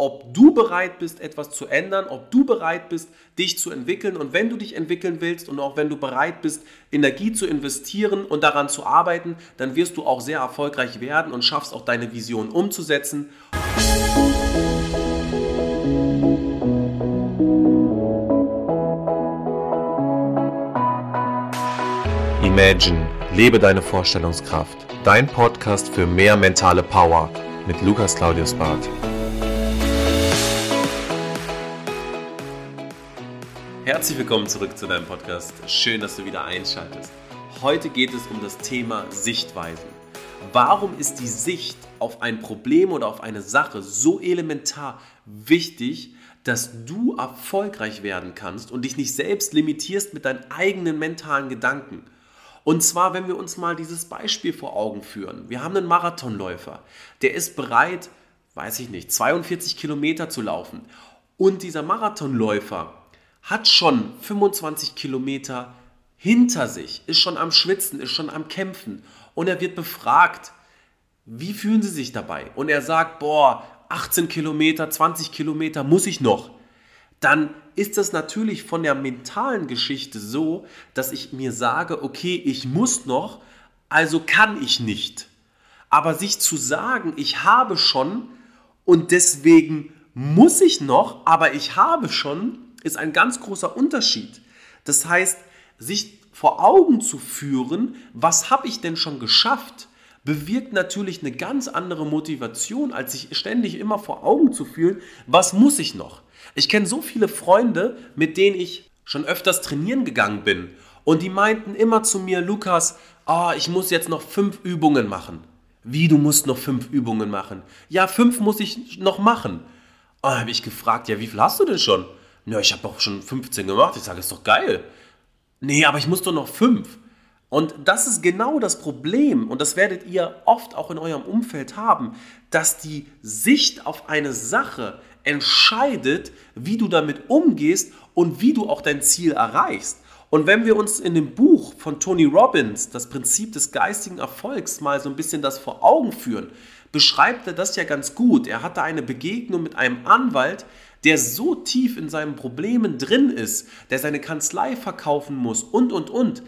ob du bereit bist, etwas zu ändern, ob du bereit bist, dich zu entwickeln. Und wenn du dich entwickeln willst und auch wenn du bereit bist, Energie zu investieren und daran zu arbeiten, dann wirst du auch sehr erfolgreich werden und schaffst auch deine Vision umzusetzen. Imagine, lebe deine Vorstellungskraft. Dein Podcast für mehr mentale Power mit Lukas Claudius Barth. Herzlich willkommen zurück zu deinem Podcast. Schön, dass du wieder einschaltest. Heute geht es um das Thema Sichtweisen. Warum ist die Sicht auf ein Problem oder auf eine Sache so elementar wichtig, dass du erfolgreich werden kannst und dich nicht selbst limitierst mit deinen eigenen mentalen Gedanken? Und zwar, wenn wir uns mal dieses Beispiel vor Augen führen. Wir haben einen Marathonläufer, der ist bereit, weiß ich nicht, 42 Kilometer zu laufen. Und dieser Marathonläufer hat schon 25 Kilometer hinter sich, ist schon am Schwitzen, ist schon am Kämpfen und er wird befragt, wie fühlen Sie sich dabei? Und er sagt, boah, 18 Kilometer, 20 Kilometer muss ich noch. Dann ist das natürlich von der mentalen Geschichte so, dass ich mir sage, okay, ich muss noch, also kann ich nicht. Aber sich zu sagen, ich habe schon und deswegen muss ich noch, aber ich habe schon, ist ein ganz großer Unterschied. Das heißt, sich vor Augen zu führen, was habe ich denn schon geschafft, bewirkt natürlich eine ganz andere Motivation, als sich ständig immer vor Augen zu fühlen, was muss ich noch. Ich kenne so viele Freunde, mit denen ich schon öfters trainieren gegangen bin und die meinten immer zu mir, Lukas, oh, ich muss jetzt noch fünf Übungen machen. Wie, du musst noch fünf Übungen machen? Ja, fünf muss ich noch machen. Oh, habe ich gefragt, ja, wie viel hast du denn schon? Ja, ich habe auch schon 15 gemacht. Ich sage, ist doch geil. Nee, aber ich muss doch noch fünf. Und das ist genau das Problem, und das werdet ihr oft auch in eurem Umfeld haben, dass die Sicht auf eine Sache entscheidet, wie du damit umgehst und wie du auch dein Ziel erreichst. Und wenn wir uns in dem Buch von Tony Robbins, das Prinzip des geistigen Erfolgs, mal so ein bisschen das vor Augen führen, beschreibt er das ja ganz gut. Er hatte eine Begegnung mit einem Anwalt, der so tief in seinen Problemen drin ist, der seine Kanzlei verkaufen muss und, und, und,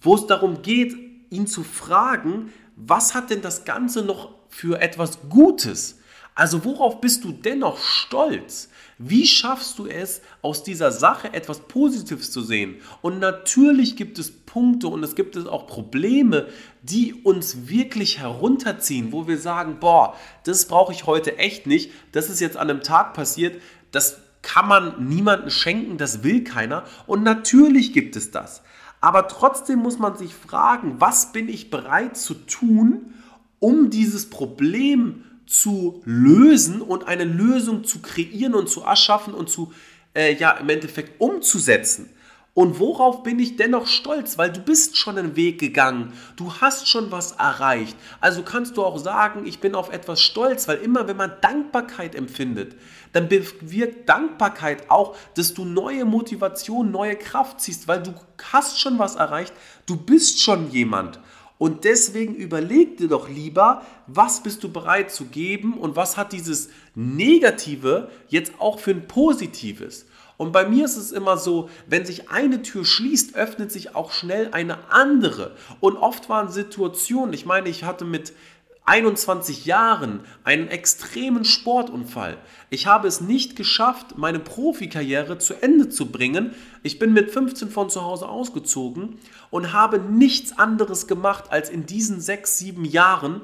wo es darum geht, ihn zu fragen, was hat denn das Ganze noch für etwas Gutes? Also worauf bist du dennoch stolz? Wie schaffst du es, aus dieser Sache etwas Positives zu sehen? Und natürlich gibt es Punkte und es gibt es auch Probleme, die uns wirklich herunterziehen, wo wir sagen, boah, das brauche ich heute echt nicht. Das ist jetzt an einem Tag passiert. Das kann man niemandem schenken, das will keiner. Und natürlich gibt es das. Aber trotzdem muss man sich fragen, was bin ich bereit zu tun, um dieses Problem zu lösen und eine Lösung zu kreieren und zu erschaffen und zu, äh, ja, im Endeffekt umzusetzen. Und worauf bin ich dennoch stolz? Weil du bist schon einen Weg gegangen. Du hast schon was erreicht. Also kannst du auch sagen, ich bin auf etwas stolz, weil immer wenn man Dankbarkeit empfindet, dann bewirkt Dankbarkeit auch, dass du neue Motivation, neue Kraft ziehst, weil du hast schon was erreicht. Du bist schon jemand. Und deswegen überleg dir doch lieber, was bist du bereit zu geben und was hat dieses Negative jetzt auch für ein Positives. Und bei mir ist es immer so, wenn sich eine Tür schließt, öffnet sich auch schnell eine andere. Und oft waren Situationen, ich meine, ich hatte mit 21 Jahren einen extremen Sportunfall. Ich habe es nicht geschafft, meine Profikarriere zu Ende zu bringen. Ich bin mit 15 von zu Hause ausgezogen und habe nichts anderes gemacht, als in diesen sechs, sieben Jahren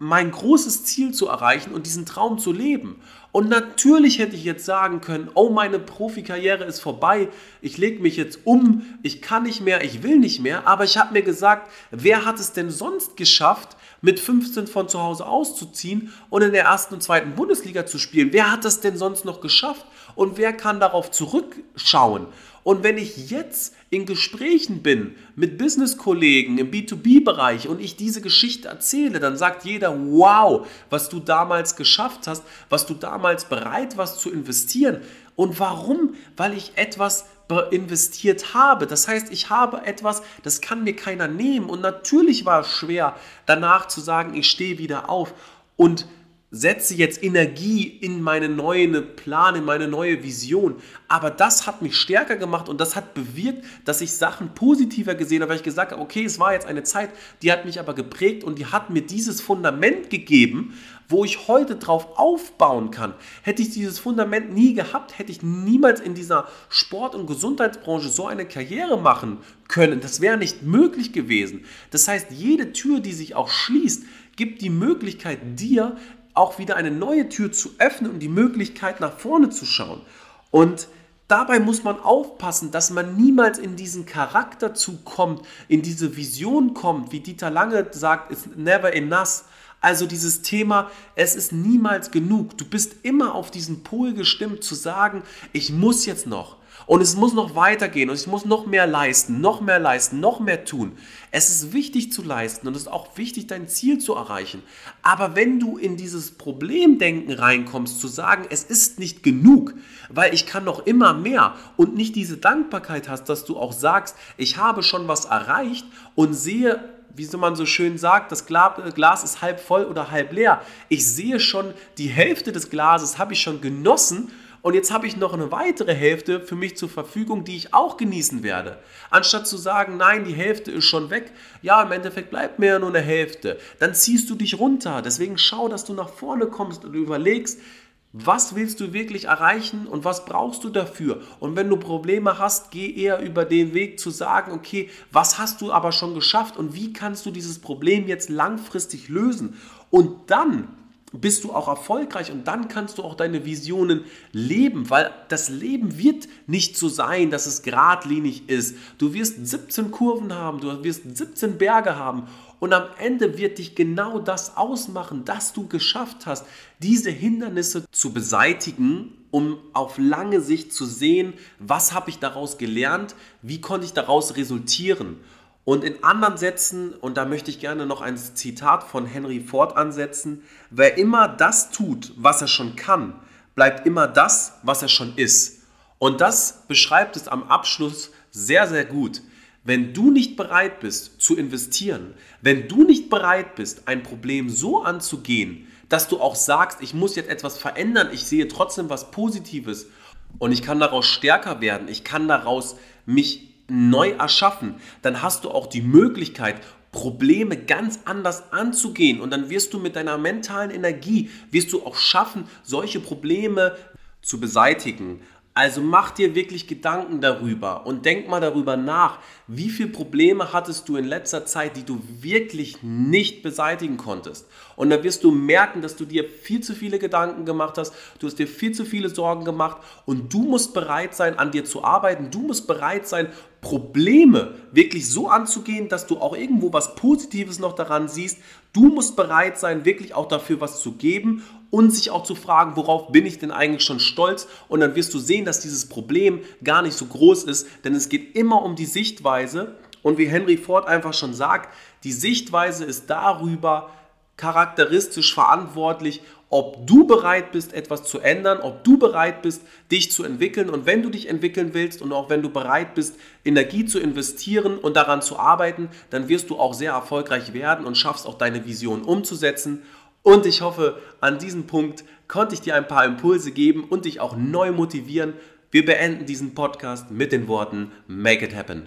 mein großes Ziel zu erreichen und diesen Traum zu leben. Und natürlich hätte ich jetzt sagen können, oh, meine Profikarriere ist vorbei, ich lege mich jetzt um, ich kann nicht mehr, ich will nicht mehr, aber ich habe mir gesagt, wer hat es denn sonst geschafft, mit 15 von zu Hause auszuziehen und in der ersten und zweiten Bundesliga zu spielen. Wer hat das denn sonst noch geschafft? Und wer kann darauf zurückschauen? Und wenn ich jetzt in Gesprächen bin mit Business-Kollegen im B2B-Bereich und ich diese Geschichte erzähle, dann sagt jeder, wow, was du damals geschafft hast, was du damals bereit warst zu investieren. Und warum? Weil ich etwas investiert habe. Das heißt, ich habe etwas, das kann mir keiner nehmen. Und natürlich war es schwer, danach zu sagen, ich stehe wieder auf. Und setze jetzt Energie in meine neue Plan, in meine neue Vision. Aber das hat mich stärker gemacht und das hat bewirkt, dass ich Sachen positiver gesehen habe, weil ich gesagt habe, okay, es war jetzt eine Zeit, die hat mich aber geprägt und die hat mir dieses Fundament gegeben, wo ich heute drauf aufbauen kann. Hätte ich dieses Fundament nie gehabt, hätte ich niemals in dieser Sport- und Gesundheitsbranche so eine Karriere machen können. Das wäre nicht möglich gewesen. Das heißt, jede Tür, die sich auch schließt, gibt die Möglichkeit dir auch wieder eine neue Tür zu öffnen und die Möglichkeit nach vorne zu schauen. Und dabei muss man aufpassen, dass man niemals in diesen Charakter zukommt, in diese Vision kommt, wie Dieter Lange sagt, it's never enough. Also dieses Thema, es ist niemals genug. Du bist immer auf diesen Pol gestimmt zu sagen, ich muss jetzt noch. Und es muss noch weitergehen und ich muss noch mehr leisten, noch mehr leisten, noch mehr tun. Es ist wichtig zu leisten und es ist auch wichtig, dein Ziel zu erreichen. Aber wenn du in dieses Problemdenken reinkommst, zu sagen, es ist nicht genug, weil ich kann noch immer mehr und nicht diese Dankbarkeit hast, dass du auch sagst, ich habe schon was erreicht und sehe, wie man so schön sagt, das Glas ist halb voll oder halb leer. Ich sehe schon, die Hälfte des Glases habe ich schon genossen und jetzt habe ich noch eine weitere Hälfte für mich zur Verfügung, die ich auch genießen werde. Anstatt zu sagen, nein, die Hälfte ist schon weg, ja, im Endeffekt bleibt mir ja nur eine Hälfte. Dann ziehst du dich runter. Deswegen schau, dass du nach vorne kommst und überlegst, was willst du wirklich erreichen und was brauchst du dafür? Und wenn du Probleme hast, geh eher über den Weg zu sagen, okay, was hast du aber schon geschafft und wie kannst du dieses Problem jetzt langfristig lösen? Und dann bist du auch erfolgreich und dann kannst du auch deine Visionen leben, weil das Leben wird nicht so sein, dass es geradlinig ist. Du wirst 17 Kurven haben, du wirst 17 Berge haben und am Ende wird dich genau das ausmachen, dass du geschafft hast, diese Hindernisse zu beseitigen, um auf lange Sicht zu sehen, was habe ich daraus gelernt, wie konnte ich daraus resultieren. Und in anderen Sätzen, und da möchte ich gerne noch ein Zitat von Henry Ford ansetzen, wer immer das tut, was er schon kann, bleibt immer das, was er schon ist. Und das beschreibt es am Abschluss sehr, sehr gut. Wenn du nicht bereit bist zu investieren, wenn du nicht bereit bist, ein Problem so anzugehen, dass du auch sagst, ich muss jetzt etwas verändern, ich sehe trotzdem was Positives und ich kann daraus stärker werden, ich kann daraus mich neu erschaffen, dann hast du auch die Möglichkeit, Probleme ganz anders anzugehen und dann wirst du mit deiner mentalen Energie, wirst du auch schaffen, solche Probleme zu beseitigen. Also mach dir wirklich Gedanken darüber und denk mal darüber nach, wie viele Probleme hattest du in letzter Zeit, die du wirklich nicht beseitigen konntest. Und dann wirst du merken, dass du dir viel zu viele Gedanken gemacht hast, du hast dir viel zu viele Sorgen gemacht und du musst bereit sein, an dir zu arbeiten, du musst bereit sein, Probleme wirklich so anzugehen, dass du auch irgendwo was Positives noch daran siehst. Du musst bereit sein, wirklich auch dafür was zu geben und sich auch zu fragen, worauf bin ich denn eigentlich schon stolz? Und dann wirst du sehen, dass dieses Problem gar nicht so groß ist, denn es geht immer um die Sichtweise. Und wie Henry Ford einfach schon sagt, die Sichtweise ist darüber charakteristisch verantwortlich, ob du bereit bist, etwas zu ändern, ob du bereit bist, dich zu entwickeln. Und wenn du dich entwickeln willst und auch wenn du bereit bist, Energie zu investieren und daran zu arbeiten, dann wirst du auch sehr erfolgreich werden und schaffst auch deine Vision umzusetzen. Und ich hoffe, an diesem Punkt konnte ich dir ein paar Impulse geben und dich auch neu motivieren. Wir beenden diesen Podcast mit den Worten Make it happen.